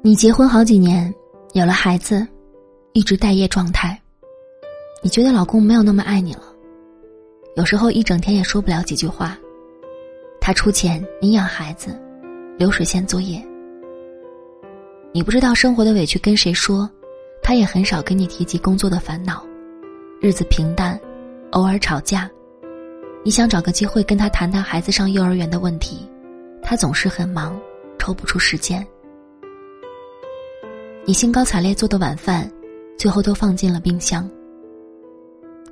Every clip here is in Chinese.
你结婚好几年，有了孩子，一直待业状态。你觉得老公没有那么爱你了，有时候一整天也说不了几句话。他出钱，你养孩子，流水线作业。你不知道生活的委屈跟谁说，他也很少跟你提及工作的烦恼，日子平淡，偶尔吵架。你想找个机会跟他谈谈孩子上幼儿园的问题，他总是很忙，抽不出时间。你兴高采烈做的晚饭，最后都放进了冰箱。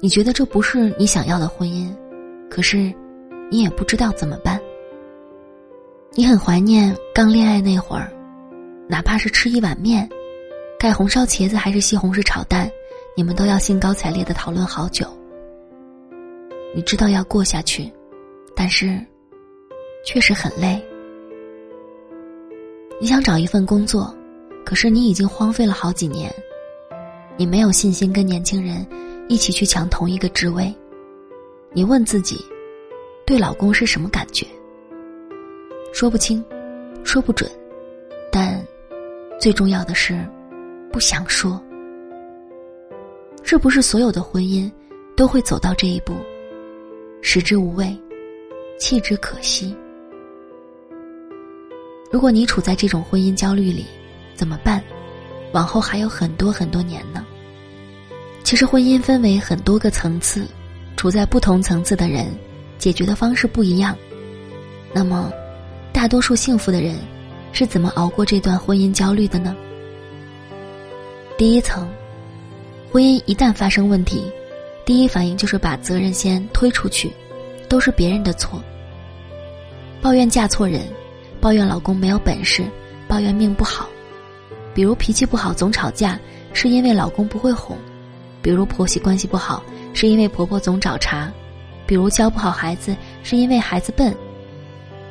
你觉得这不是你想要的婚姻，可是，你也不知道怎么办。你很怀念刚恋爱那会儿，哪怕是吃一碗面，盖红烧茄子还是西红柿炒蛋，你们都要兴高采烈的讨论好久。你知道要过下去，但是，确实很累。你想找一份工作。可是你已经荒废了好几年，你没有信心跟年轻人一起去抢同一个职位。你问自己，对老公是什么感觉？说不清，说不准，但最重要的是，不想说。是不是所有的婚姻都会走到这一步？食之无味，弃之可惜。如果你处在这种婚姻焦虑里，怎么办？往后还有很多很多年呢。其实婚姻分为很多个层次，处在不同层次的人，解决的方式不一样。那么，大多数幸福的人是怎么熬过这段婚姻焦虑的呢？第一层，婚姻一旦发生问题，第一反应就是把责任先推出去，都是别人的错。抱怨嫁错人，抱怨老公没有本事，抱怨命不好。比如脾气不好总吵架，是因为老公不会哄；比如婆媳关系不好，是因为婆婆总找茬；比如教不好孩子，是因为孩子笨。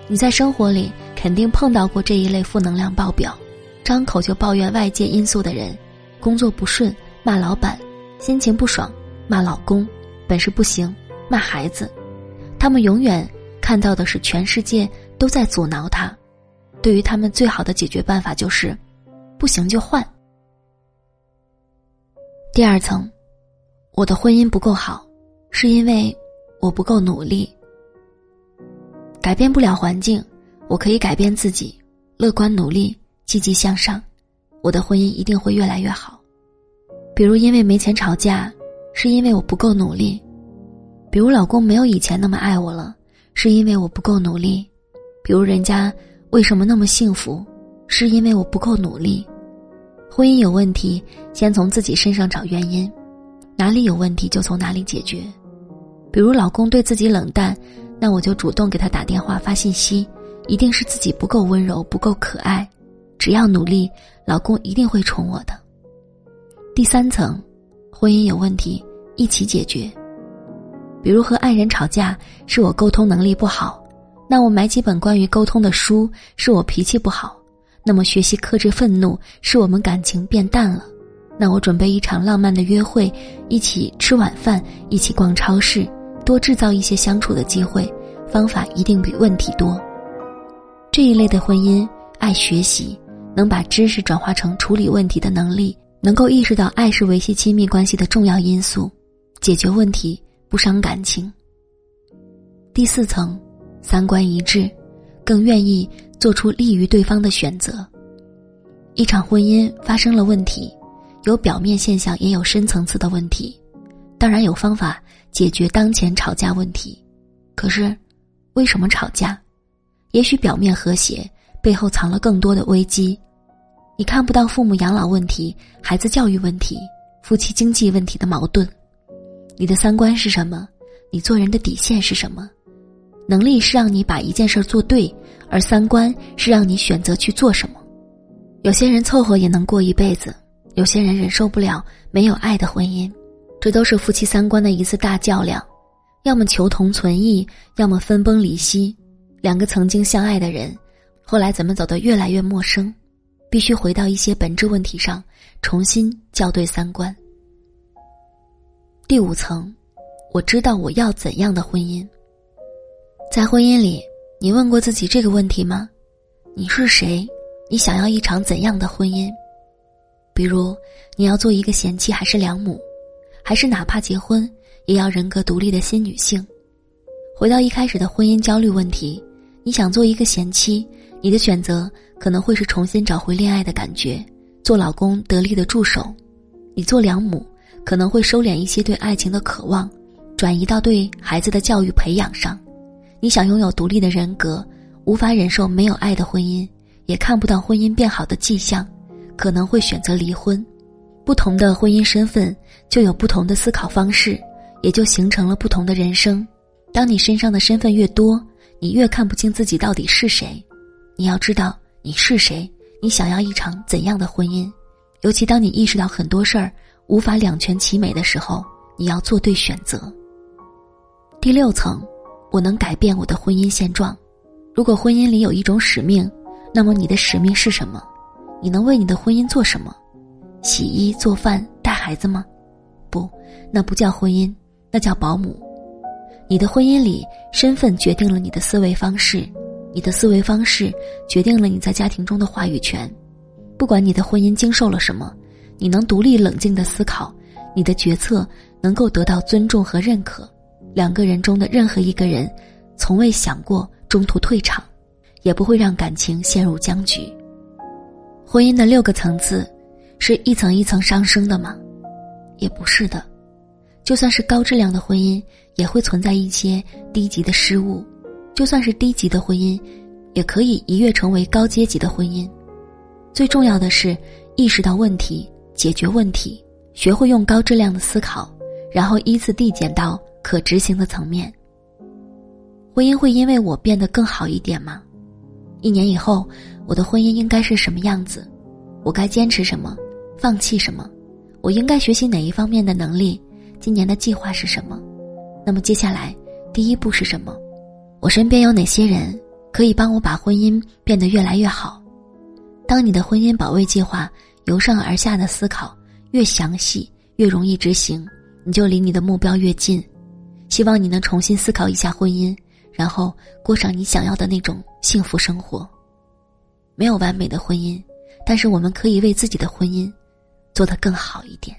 你在生活里肯定碰到过这一类负能量爆表，张口就抱怨外界因素的人：工作不顺骂老板，心情不爽骂老公，本事不行骂孩子。他们永远看到的是全世界都在阻挠他，对于他们最好的解决办法就是。不行就换。第二层，我的婚姻不够好，是因为我不够努力。改变不了环境，我可以改变自己，乐观努力，积极向上，我的婚姻一定会越来越好。比如因为没钱吵架，是因为我不够努力；比如老公没有以前那么爱我了，是因为我不够努力；比如人家为什么那么幸福？是因为我不够努力，婚姻有问题，先从自己身上找原因，哪里有问题就从哪里解决。比如老公对自己冷淡，那我就主动给他打电话发信息，一定是自己不够温柔不够可爱。只要努力，老公一定会宠我的。第三层，婚姻有问题，一起解决。比如和爱人吵架，是我沟通能力不好，那我买几本关于沟通的书，是我脾气不好。那么，学习克制愤怒，使我们感情变淡了。那我准备一场浪漫的约会，一起吃晚饭，一起逛超市，多制造一些相处的机会。方法一定比问题多。这一类的婚姻，爱学习，能把知识转化成处理问题的能力，能够意识到爱是维系亲密关系的重要因素，解决问题不伤感情。第四层，三观一致，更愿意。做出利于对方的选择。一场婚姻发生了问题，有表面现象，也有深层次的问题。当然有方法解决当前吵架问题，可是，为什么吵架？也许表面和谐，背后藏了更多的危机。你看不到父母养老问题、孩子教育问题、夫妻经济问题的矛盾。你的三观是什么？你做人的底线是什么？能力是让你把一件事做对。而三观是让你选择去做什么。有些人凑合也能过一辈子，有些人忍受不了没有爱的婚姻，这都是夫妻三观的一次大较量，要么求同存异，要么分崩离析。两个曾经相爱的人，后来怎么走得越来越陌生？必须回到一些本质问题上，重新校对三观。第五层，我知道我要怎样的婚姻，在婚姻里。你问过自己这个问题吗？你是谁？你想要一场怎样的婚姻？比如，你要做一个贤妻还是良母，还是哪怕结婚也要人格独立的新女性？回到一开始的婚姻焦虑问题，你想做一个贤妻，你的选择可能会是重新找回恋爱的感觉，做老公得力的助手；你做良母，可能会收敛一些对爱情的渴望，转移到对孩子的教育培养上。你想拥有独立的人格，无法忍受没有爱的婚姻，也看不到婚姻变好的迹象。可能会选择离婚，不同的婚姻身份就有不同的思考方式，也就形成了不同的人生。当你身上的身份越多，你越看不清自己到底是谁。你要知道你是谁，你想要一场怎样的婚姻。尤其当你意识到很多事儿无法两全其美的时候，你要做对选择。第六层，我能改变我的婚姻现状。如果婚姻里有一种使命，那么你的使命是什么？你能为你的婚姻做什么？洗衣、做饭、带孩子吗？不，那不叫婚姻，那叫保姆。你的婚姻里，身份决定了你的思维方式，你的思维方式决定了你在家庭中的话语权。不管你的婚姻经受了什么，你能独立冷静的思考，你的决策能够得到尊重和认可。两个人中的任何一个人，从未想过中途退场，也不会让感情陷入僵局。婚姻的六个层次，是一层一层上升的吗？也不是的。就算是高质量的婚姻，也会存在一些低级的失误；就算是低级的婚姻，也可以一跃成为高阶级的婚姻。最重要的是意识到问题，解决问题，学会用高质量的思考，然后依次递减到可执行的层面。婚姻会因为我变得更好一点吗？一年以后。我的婚姻应该是什么样子？我该坚持什么？放弃什么？我应该学习哪一方面的能力？今年的计划是什么？那么接下来第一步是什么？我身边有哪些人可以帮我把婚姻变得越来越好？当你的婚姻保卫计划由上而下的思考越详细，越容易执行，你就离你的目标越近。希望你能重新思考一下婚姻，然后过上你想要的那种幸福生活。没有完美的婚姻，但是我们可以为自己的婚姻做得更好一点。